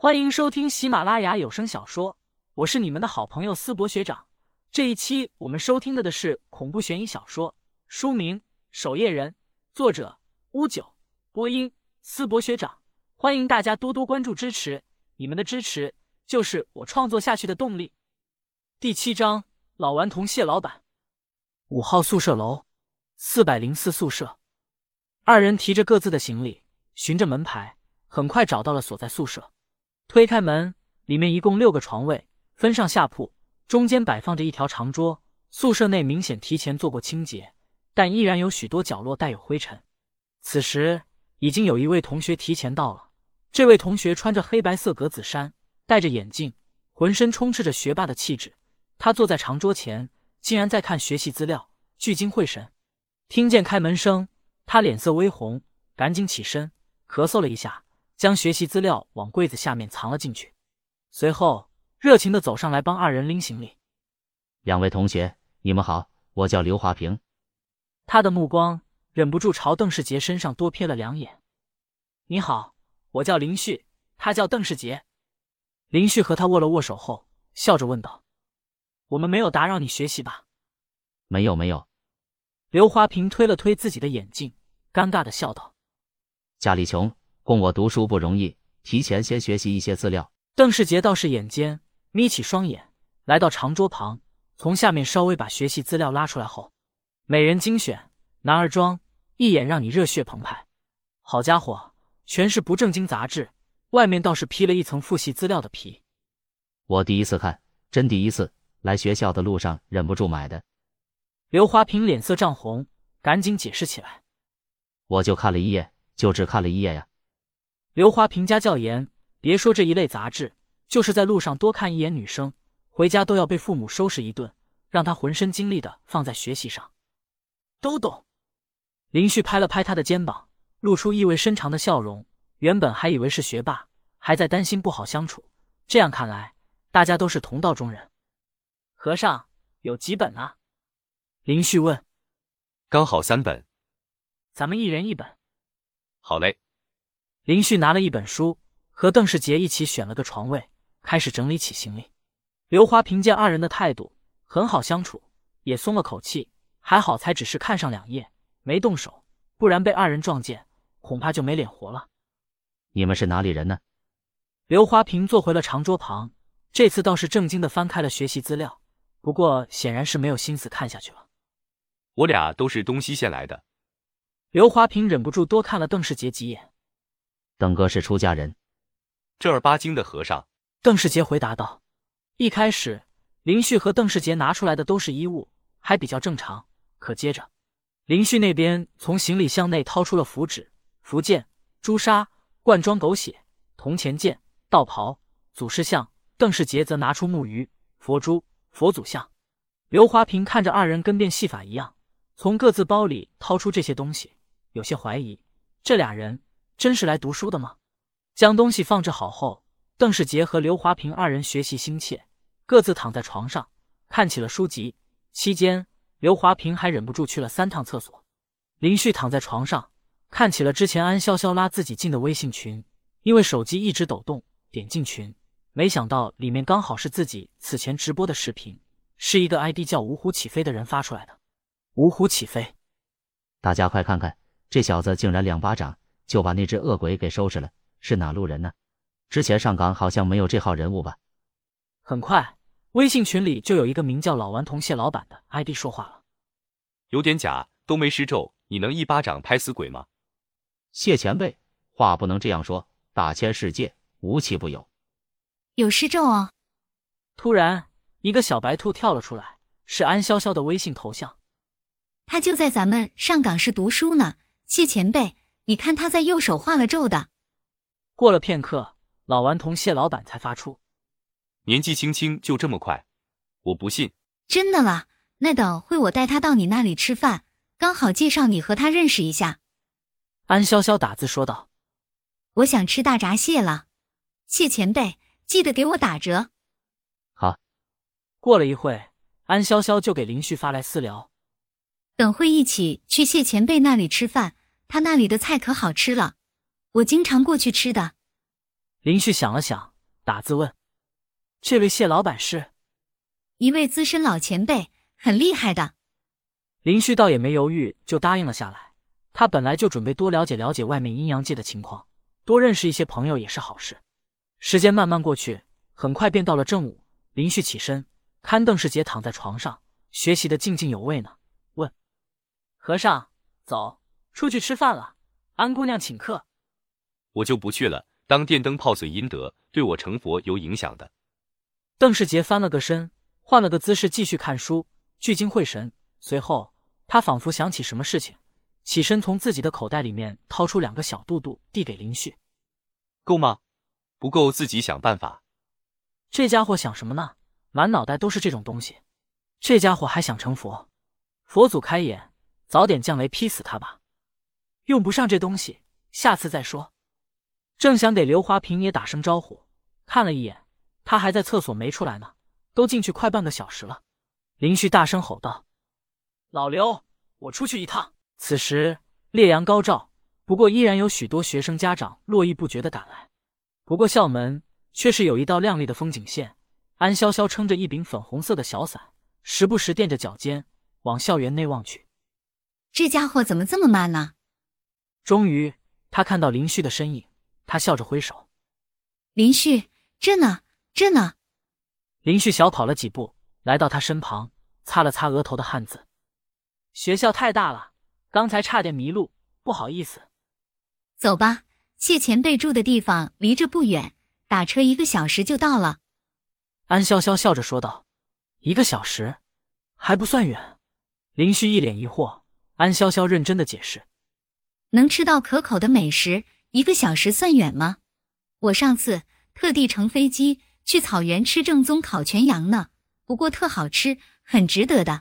欢迎收听喜马拉雅有声小说，我是你们的好朋友思博学长。这一期我们收听的的是恐怖悬疑小说，书名《守夜人》，作者乌九，播音思博学长。欢迎大家多多关注支持，你们的支持就是我创作下去的动力。第七章，老顽童谢老板，五号宿舍楼，四百零四宿舍。二人提着各自的行李，循着门牌，很快找到了所在宿舍。推开门，里面一共六个床位，分上下铺，中间摆放着一条长桌。宿舍内明显提前做过清洁，但依然有许多角落带有灰尘。此时已经有一位同学提前到了。这位同学穿着黑白色格子衫，戴着眼镜，浑身充斥着学霸的气质。他坐在长桌前，竟然在看学习资料，聚精会神。听见开门声，他脸色微红，赶紧起身，咳嗽了一下。将学习资料往柜子下面藏了进去，随后热情的走上来帮二人拎行李。两位同学，你们好，我叫刘华平。他的目光忍不住朝邓世杰身上多瞥了两眼。你好，我叫林旭，他叫邓世杰。林旭和他握了握手后，笑着问道：“我们没有打扰你学习吧？”“没有，没有。”刘华平推了推自己的眼镜，尴尬的笑道：“家里穷。”供我读书不容易，提前先学习一些资料。邓世杰倒是眼尖，眯起双眼，来到长桌旁，从下面稍微把学习资料拉出来后，美人精选，男儿装，一眼让你热血澎湃。好家伙，全是不正经杂志，外面倒是披了一层复习资料的皮。我第一次看，真第一次，来学校的路上忍不住买的。刘华平脸色涨红，赶紧解释起来：“我就看了一页，就只看了一页呀。”刘华评价较严，别说这一类杂志，就是在路上多看一眼女生，回家都要被父母收拾一顿，让他浑身精力的放在学习上。都懂。林旭拍了拍他的肩膀，露出意味深长的笑容。原本还以为是学霸，还在担心不好相处，这样看来，大家都是同道中人。和尚有几本啊？林旭问。刚好三本。咱们一人一本。好嘞。林旭拿了一本书，和邓世杰一起选了个床位，开始整理起行李。刘华凭见二人的态度很好相处，也松了口气。还好才只是看上两页，没动手，不然被二人撞见，恐怕就没脸活了。你们是哪里人呢？刘华平坐回了长桌旁，这次倒是正经的翻开了学习资料，不过显然是没有心思看下去了。我俩都是东西县来的。刘华平忍不住多看了邓世杰几眼。邓哥是出家人，正儿八经的和尚。邓世杰回答道：“一开始，林旭和邓世杰拿出来的都是衣物，还比较正常。可接着，林旭那边从行李箱内掏出了符纸、符剑、朱砂、罐装狗血、铜钱剑、道袍、祖师像；邓世杰则拿出木鱼、佛珠、佛祖像。刘华平看着二人跟变戏法一样，从各自包里掏出这些东西，有些怀疑这俩人。”真是来读书的吗？将东西放置好后，邓世杰和刘华平二人学习心切，各自躺在床上看起了书籍。期间，刘华平还忍不住去了三趟厕所。林旭躺在床上看起了之前安潇潇拉自己进的微信群，因为手机一直抖动，点进群，没想到里面刚好是自己此前直播的视频，是一个 ID 叫芜湖起飞的人发出来的。芜湖起飞，大家快看看，这小子竟然两巴掌！就把那只恶鬼给收拾了，是哪路人呢？之前上岗好像没有这号人物吧？很快，微信群里就有一个名叫老顽童谢老板的 ID 说话了：“有点假，都没施咒，你能一巴掌拍死鬼吗？”谢前辈，话不能这样说，大千世界无奇不有。有施咒哦！突然，一个小白兔跳了出来，是安潇潇的微信头像。他就在咱们上岗时读书呢，谢前辈。你看他在右手画了咒的。过了片刻，老顽童谢老板才发出：“年纪轻轻就这么快，我不信。”真的了，那等会我带他到你那里吃饭，刚好介绍你和他认识一下。安潇潇打字说道：“我想吃大闸蟹了，谢前辈记得给我打折。”好。过了一会，安潇潇就给林旭发来私聊：“等会一起去谢前辈那里吃饭。”他那里的菜可好吃了，我经常过去吃的。林旭想了想，打字问：“这位谢老板是？”一位资深老前辈，很厉害的。林旭倒也没犹豫，就答应了下来。他本来就准备多了解了解外面阴阳界的情况，多认识一些朋友也是好事。时间慢慢过去，很快便到了正午。林旭起身，看邓世杰躺在床上学习的津津有味呢，问：“和尚，走，出去吃饭了。安姑娘请客。”我就不去了。当电灯泡损阴德，对我成佛有影响的。邓世杰翻了个身。换了个姿势继续看书，聚精会神。随后，他仿佛想起什么事情，起身从自己的口袋里面掏出两个小肚肚，递给林旭：“够吗？不够自己想办法。”这家伙想什么呢？满脑袋都是这种东西。这家伙还想成佛？佛祖开眼，早点降雷劈死他吧！用不上这东西，下次再说。正想给刘华平也打声招呼，看了一眼，他还在厕所没出来呢。都进去快半个小时了，林旭大声吼道：“老刘，我出去一趟。”此时烈阳高照，不过依然有许多学生家长络绎不绝的赶来。不过校门却是有一道亮丽的风景线。安潇潇撑着一柄粉红色的小伞，时不时垫着脚尖往校园内望去。这家伙怎么这么慢呢？终于，他看到林旭的身影，他笑着挥手：“林旭，这呢，这呢。”林旭小跑了几步，来到他身旁，擦了擦额头的汗渍。学校太大了，刚才差点迷路，不好意思。走吧，谢前辈住的地方离这不远，打车一个小时就到了。安潇潇笑着说道：“一个小时，还不算远。”林旭一脸疑惑。安潇潇认真的解释：“能吃到可口的美食，一个小时算远吗？我上次特地乘飞机。”去草原吃正宗烤全羊呢，不过特好吃，很值得的。